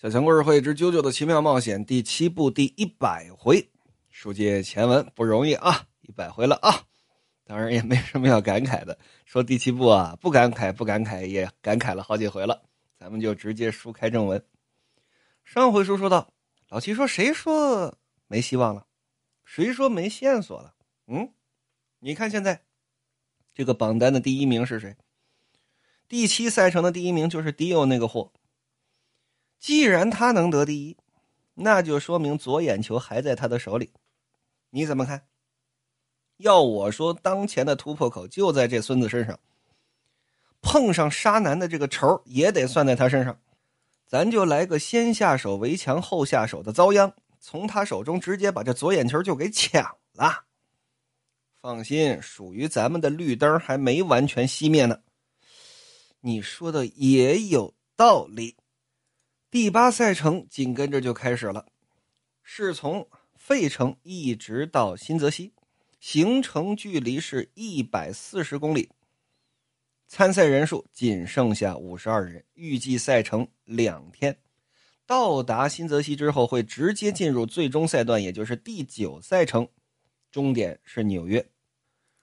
小强故事会之《啾啾的奇妙冒险》第七部第一百回，书接前文不容易啊，一百回了啊，当然也没什么要感慨的。说第七部啊，不感慨不感慨也感慨了好几回了，咱们就直接书开正文。上回书说到，老七说：“谁说没希望了？谁说没线索了？”嗯，你看现在这个榜单的第一名是谁？第七赛程的第一名就是迪欧那个货。既然他能得第一，那就说明左眼球还在他的手里。你怎么看？要我说，当前的突破口就在这孙子身上。碰上沙男的这个仇也得算在他身上。咱就来个先下手为强后下手的遭殃，从他手中直接把这左眼球就给抢了。放心，属于咱们的绿灯还没完全熄灭呢。你说的也有道理。第八赛程紧跟着就开始了，是从费城一直到新泽西，行程距离是一百四十公里。参赛人数仅剩下五十二人，预计赛程两天。到达新泽西之后，会直接进入最终赛段，也就是第九赛程，终点是纽约。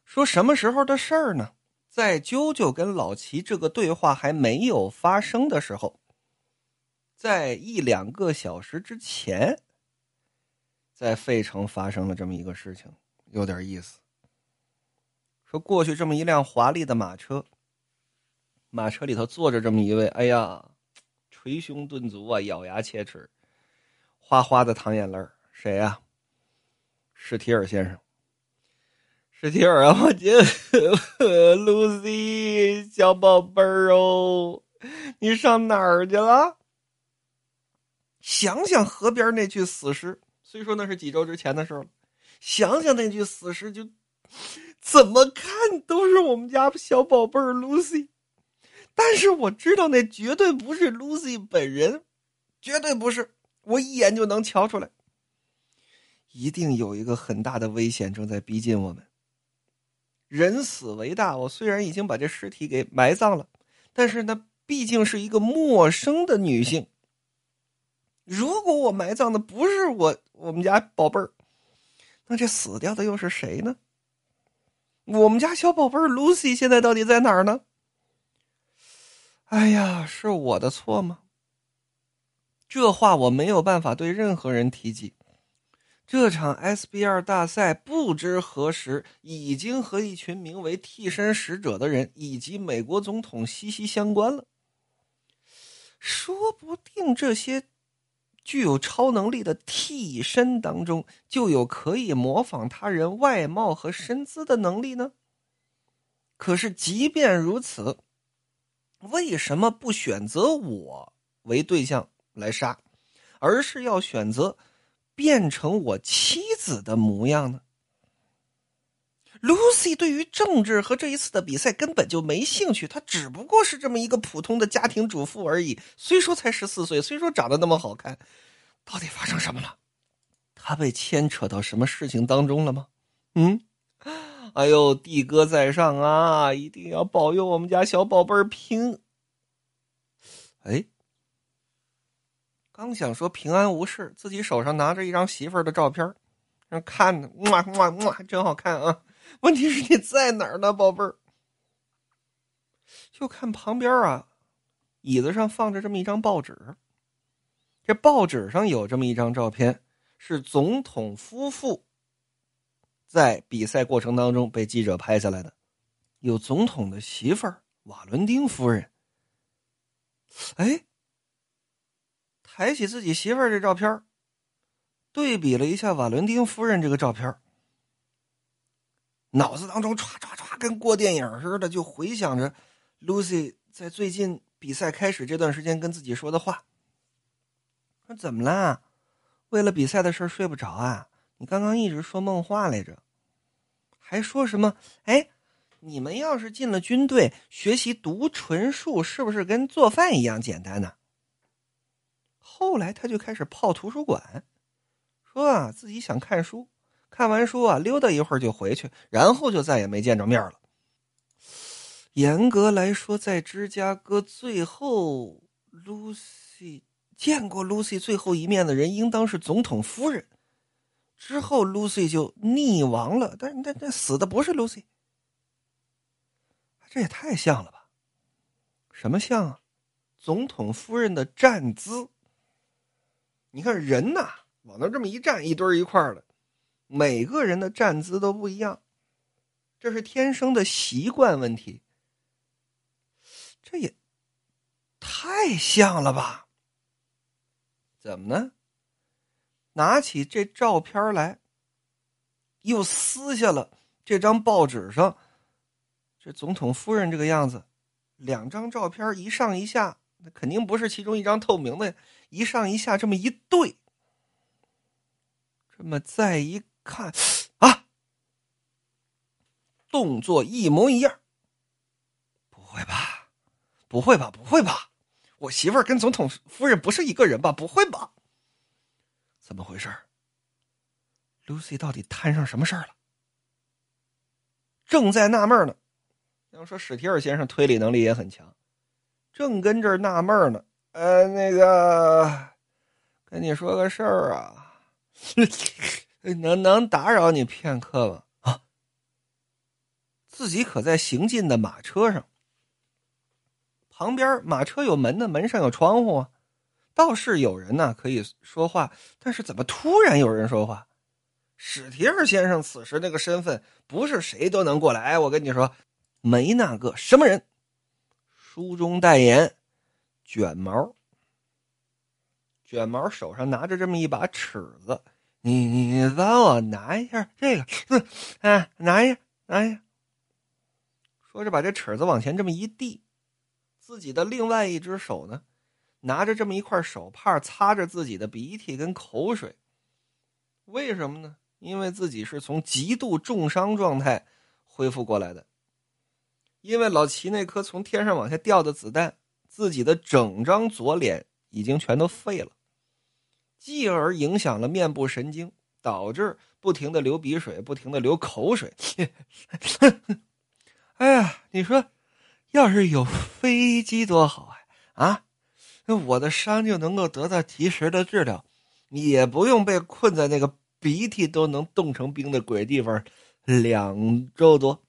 说什么时候的事儿呢？在啾啾跟老齐这个对话还没有发生的时候。在一两个小时之前，在费城发生了这么一个事情，有点意思。说过去这么一辆华丽的马车，马车里头坐着这么一位，哎呀，捶胸顿足啊，咬牙切齿，哗哗的淌眼泪谁呀？史提尔先生。史提尔啊，我觉得，Lucy 小宝贝儿哦，你上哪儿去了？想想河边那具死尸，虽说那是几周之前的事了，想想那具死尸，就怎么看都是我们家小宝贝儿 Lucy。但是我知道那绝对不是 Lucy 本人，绝对不是，我一眼就能瞧出来。一定有一个很大的危险正在逼近我们。人死为大，我虽然已经把这尸体给埋葬了，但是那毕竟是一个陌生的女性。如果我埋葬的不是我我们家宝贝儿，那这死掉的又是谁呢？我们家小宝贝儿 Lucy 现在到底在哪儿呢？哎呀，是我的错吗？这话我没有办法对任何人提及。这场 SBR 大赛不知何时已经和一群名为“替身使者”的人以及美国总统息息相关了。说不定这些。具有超能力的替身当中，就有可以模仿他人外貌和身姿的能力呢。可是，即便如此，为什么不选择我为对象来杀，而是要选择变成我妻子的模样呢？Lucy 对于政治和这一次的比赛根本就没兴趣，她只不过是这么一个普通的家庭主妇而已。虽说才十四岁，虽说长得那么好看，到底发生什么了？她被牵扯到什么事情当中了吗？嗯，哎呦，帝哥在上啊，一定要保佑我们家小宝贝儿平。哎，刚想说平安无事，自己手上拿着一张媳妇儿的照片，让看呢，哇哇哇，真好看啊！问题是你在哪儿呢，宝贝儿？就看旁边啊，椅子上放着这么一张报纸。这报纸上有这么一张照片，是总统夫妇在比赛过程当中被记者拍下来的。有总统的媳妇儿瓦伦丁夫人。哎，抬起自己媳妇儿这照片，对比了一下瓦伦丁夫人这个照片。脑子当中唰唰唰，跟过电影似的，就回想着 Lucy 在最近比赛开始这段时间跟自己说的话。说怎么啦？为了比赛的事睡不着啊？你刚刚一直说梦话来着，还说什么？哎，你们要是进了军队，学习读唇术，是不是跟做饭一样简单呢？后来他就开始泡图书馆，说啊，自己想看书。看完书啊，溜达一会儿就回去，然后就再也没见着面了。严格来说，在芝加哥最后，Lucy 见过 Lucy 最后一面的人应当是总统夫人。之后，Lucy 就溺亡了，但是那那死的不是 Lucy，这也太像了吧？什么像啊？总统夫人的站姿。你看人呐，往那这么一站，一堆一块的，每个人的站姿都不一样，这是天生的习惯问题。这也太像了吧？怎么呢？拿起这照片来，又撕下了这张报纸上这总统夫人这个样子，两张照片一上一下，那肯定不是其中一张透明的，一上一下这么一对，这么再一看啊，动作一模一样，不会吧？不会吧？不会吧？我媳妇儿跟总统夫人不是一个人吧？不会吧？怎么回事？Lucy 到底摊上什么事儿了？正在纳闷呢。要说史提尔先生推理能力也很强，正跟这儿纳闷呢。呃，那个，跟你说个事儿啊，能能打扰你片刻吗？啊，自己可在行进的马车上。旁边马车有门呢，门上有窗户啊，倒是有人呢可以说话，但是怎么突然有人说话？史提尔先生此时那个身份不是谁都能过来。我跟你说，没那个什么人，书中代言，卷毛，卷毛手上拿着这么一把尺子，你你帮我拿一下这个，嗯，拿一下，拿一下。说着把这尺子往前这么一递。自己的另外一只手呢，拿着这么一块手帕擦着自己的鼻涕跟口水。为什么呢？因为自己是从极度重伤状态恢复过来的。因为老齐那颗从天上往下掉的子弹，自己的整张左脸已经全都废了，继而影响了面部神经，导致不停的流鼻水，不停的流口水。哎呀，你说。要是有飞机多好啊！啊，我的伤就能够得到及时的治疗，也不用被困在那个鼻涕都能冻成冰的鬼地方两周多。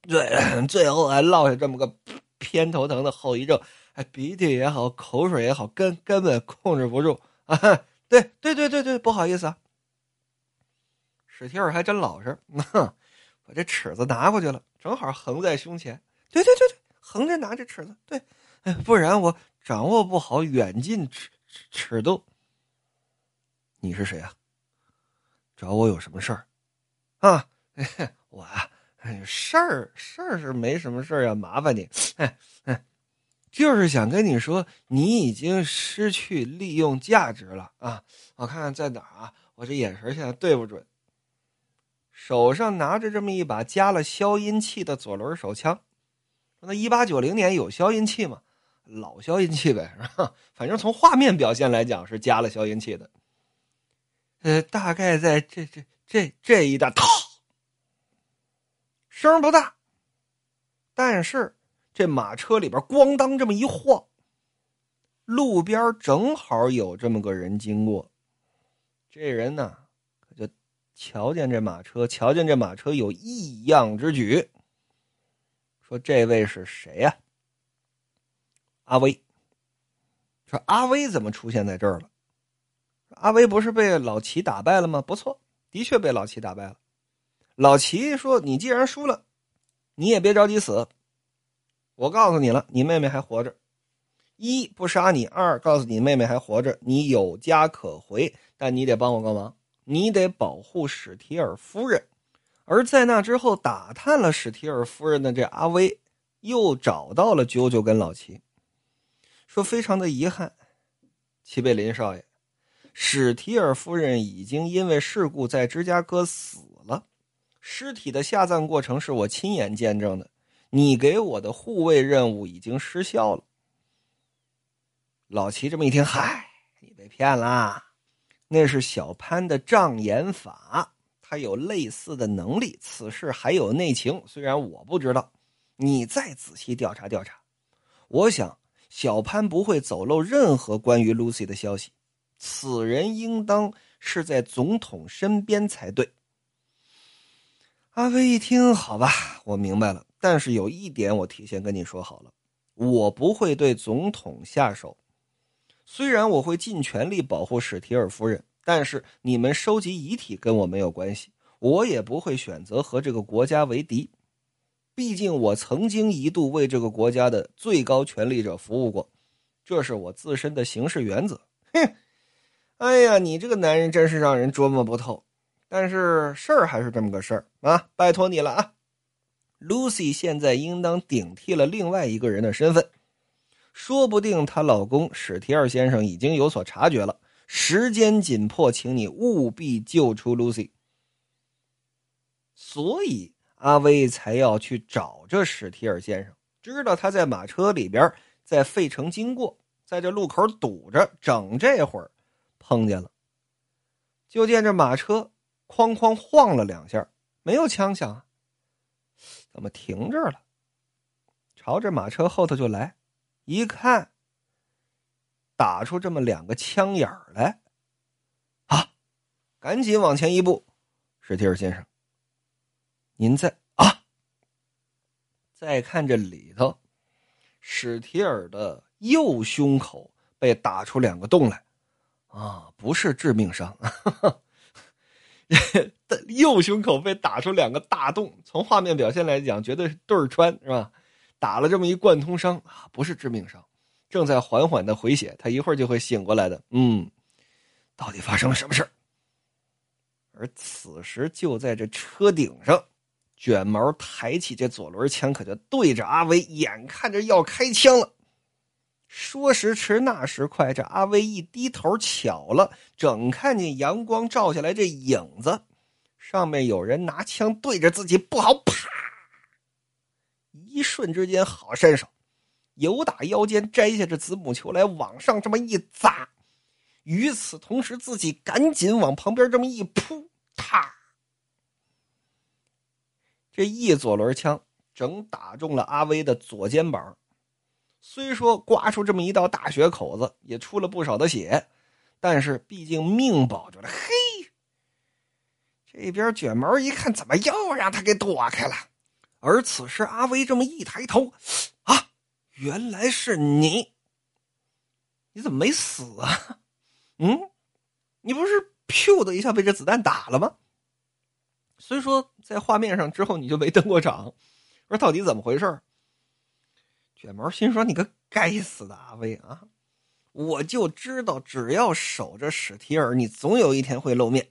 对，最后还落下这么个偏头疼的后遗症，哎，鼻涕也好，口水也好，根根本控制不住啊！对，对，对，对，对，不好意思啊。史提尔还真老实，啊，把这尺子拿过去了，正好横在胸前。对对对对，横着拿着尺子，对，不然我掌握不好远近尺尺度。你是谁啊？找我有什么事儿？啊，我啊，事儿事儿是没什么事儿要麻烦你，就是想跟你说，你已经失去利用价值了啊！我看看在哪儿啊？我这眼神现在对不准。手上拿着这么一把加了消音器的左轮手枪。那一八九零年有消音器吗？老消音器呗，是吧？反正从画面表现来讲是加了消音器的。呃，大概在这这这这一带，声不大，但是这马车里边咣当这么一晃，路边正好有这么个人经过。这人呢，可就瞧见这马车，瞧见这马车有异样之举。说这位是谁呀？阿威。说阿威怎么出现在这儿了？阿威不是被老齐打败了吗？不错，的确被老齐打败了。老齐说：“你既然输了，你也别着急死。我告诉你了，你妹妹还活着。一不杀你，二告诉你妹妹还活着，你有家可回。但你得帮我个忙，你得保护史提尔夫人。”而在那之后，打探了史提尔夫人的这阿威，又找到了啾啾跟老齐，说非常的遗憾，齐贝林少爷，史提尔夫人已经因为事故在芝加哥死了，尸体的下葬过程是我亲眼见证的，你给我的护卫任务已经失效了。老齐这么一听，嗨，你被骗啦，那是小潘的障眼法。他有类似的能力，此事还有内情，虽然我不知道，你再仔细调查调查。我想小潘不会走漏任何关于 Lucy 的消息，此人应当是在总统身边才对。阿飞一听，好吧，我明白了。但是有一点，我提前跟你说好了，我不会对总统下手。虽然我会尽全力保护史提尔夫人，但是你们收集遗体跟我没有关系，我也不会选择和这个国家为敌。毕竟我曾经一度为这个国家的最高权力者服务过，这是我自身的行事原则。哼，哎呀，你这个男人真是让人捉摸不透。但是事儿还是这么个事儿啊！拜托你了啊！Lucy 现在应当顶替了另外一个人的身份，说不定她老公史提尔先生已经有所察觉了。时间紧迫，请你务必救出 Lucy。所以阿威才要去找这史提尔先生，知道他在马车里边，在费城经过，在这路口堵着，整这会儿碰见了，就见这马车。哐哐晃了两下，没有枪响，怎么停这儿了？朝着马车后头就来，一看，打出这么两个枪眼儿来，啊！赶紧往前一步，史提尔先生，您在啊？再看这里头，史提尔的右胸口被打出两个洞来，啊，不是致命伤。右胸口被打出两个大洞，从画面表现来讲，绝对是对穿，是吧？打了这么一贯通伤啊，不是致命伤，正在缓缓的回血，他一会儿就会醒过来的。嗯，到底发生了什么事而此时就在这车顶上，卷毛抬起这左轮枪，可就对着阿威，眼看着要开枪了。说时迟，那时快，这阿威一低头，巧了，正看见阳光照下来，这影子上面有人拿枪对着自己，不好，啪！一瞬之间，好身手，由打腰间摘下这子母球来，往上这么一砸。与此同时，自己赶紧往旁边这么一扑，啪！这一左轮枪整打中了阿威的左肩膀。虽说刮出这么一道大血口子，也出了不少的血，但是毕竟命保住了。嘿，这边卷毛一看，怎么又让他给躲开了？而此时阿威这么一抬头，啊，原来是你！你怎么没死啊？嗯，你不是噗的一下被这子弹打了吗？虽说在画面上之后你就没登过场，说到底怎么回事？卷毛心说：“你个该死的阿威啊！我就知道，只要守着史提尔，你总有一天会露面。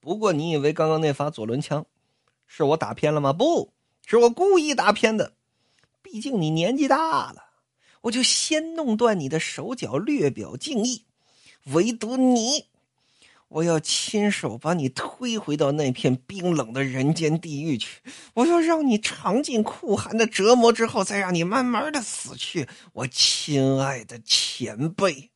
不过，你以为刚刚那发左轮枪是我打偏了吗？不是我故意打偏的。毕竟你年纪大了，我就先弄断你的手脚，略表敬意。唯独你。”我要亲手把你推回到那片冰冷的人间地狱去！我要让你尝尽酷寒的折磨之后，再让你慢慢的死去，我亲爱的前辈。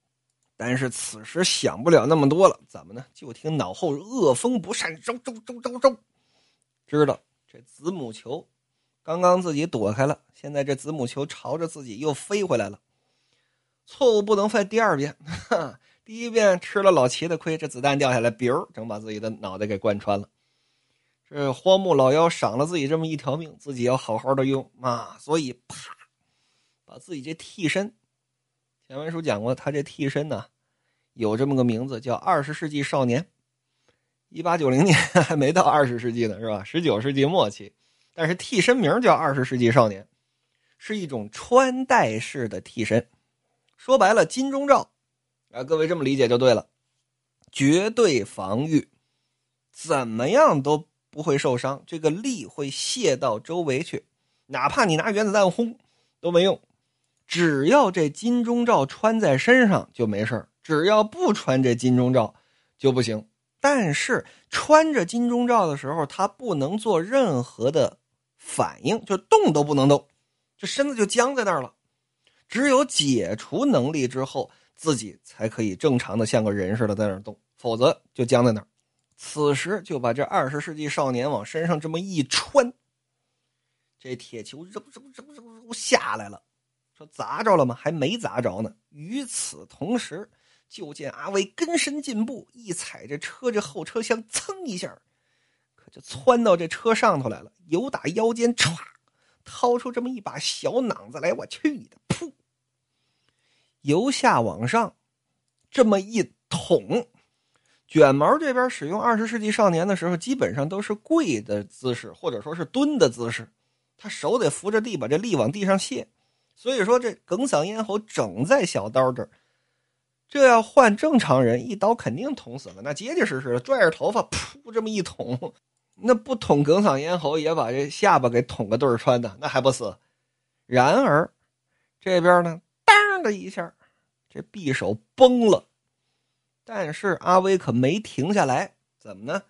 但是此时想不了那么多了，怎么呢？就听脑后恶风不善，周周周周周，知道这子母球刚刚自己躲开了，现在这子母球朝着自己又飞回来了，错误不能犯第二遍。第一遍吃了老齐的亏，这子弹掉下来，比儿整把自己的脑袋给贯穿了。这荒木老妖赏了自己这么一条命，自己要好好的用啊！所以啪，把自己这替身，前文书讲过，他这替身呢，有这么个名字叫二十世纪少年。一八九零年 还没到二十世纪呢，是吧？十九世纪末期，但是替身名叫二十世纪少年，是一种穿戴式的替身。说白了，金钟罩。啊，各位这么理解就对了，绝对防御，怎么样都不会受伤。这个力会泄到周围去，哪怕你拿原子弹轰都没用。只要这金钟罩穿在身上就没事只要不穿这金钟罩就不行。但是穿着金钟罩的时候，它不能做任何的反应，就动都不能动，这身子就僵在那儿了。只有解除能力之后。自己才可以正常的像个人似的在那儿动，否则就僵在那儿。此时就把这二十世纪少年往身上这么一穿，这铁球扔扔扔扔扔下来了，说砸着了吗？还没砸着呢。与此同时，就见阿威跟身进步，一踩这车这后车厢，噌一下，可就窜到这车上头来了。由打腰间歘，掏出这么一把小囊子来，我去你的，噗！由下往上，这么一捅。卷毛这边使用二十世纪少年的时候，基本上都是跪的姿势，或者说是蹲的姿势，他手得扶着地，把这力往地上卸。所以说，这梗嗓咽喉整在小刀这儿，这要换正常人，一刀肯定捅死了。那结结实实的，拽着头发，噗，这么一捅，那不捅梗嗓咽喉，也把这下巴给捅个对穿的，那还不死？然而，这边呢，当的一下，这匕首崩了。但是阿威可没停下来，怎么呢？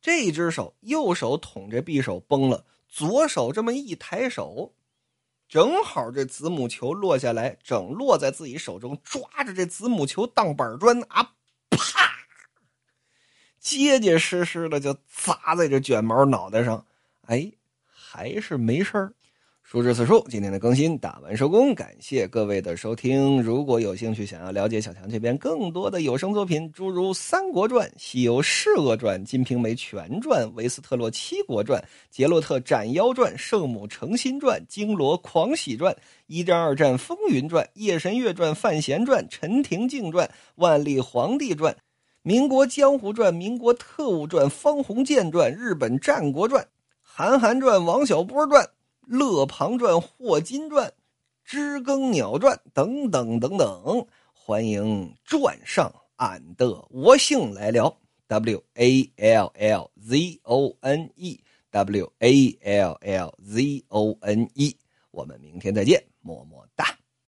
这只手右手捅这匕首崩了，左手这么一抬手。正好这子母球落下来，整落在自己手中，抓着这子母球当板砖啊，啪，结结实实的就砸在这卷毛脑袋上，哎，还是没事儿。书至此处，今天的更新打完收工，感谢各位的收听。如果有兴趣想要了解小强这边更多的有声作品，诸如《三国传》《西游释厄传》《金瓶梅全传》《维斯特洛七国传》《杰洛特斩妖传》《圣母诚心传》《金罗狂喜传》《一战二战风云传》《夜神月传》《范闲传》《陈廷敬传》《万历皇帝传》《民国江湖传》《民国特务传》《方鸿渐传》《日本战国传》《韩寒传》《王小波传》。《乐庞传》《霍金传》《知更鸟传》等等等等，欢迎转上俺的我姓来聊。W A L L Z O N E W A L L Z O N E，我们明天再见，么么哒。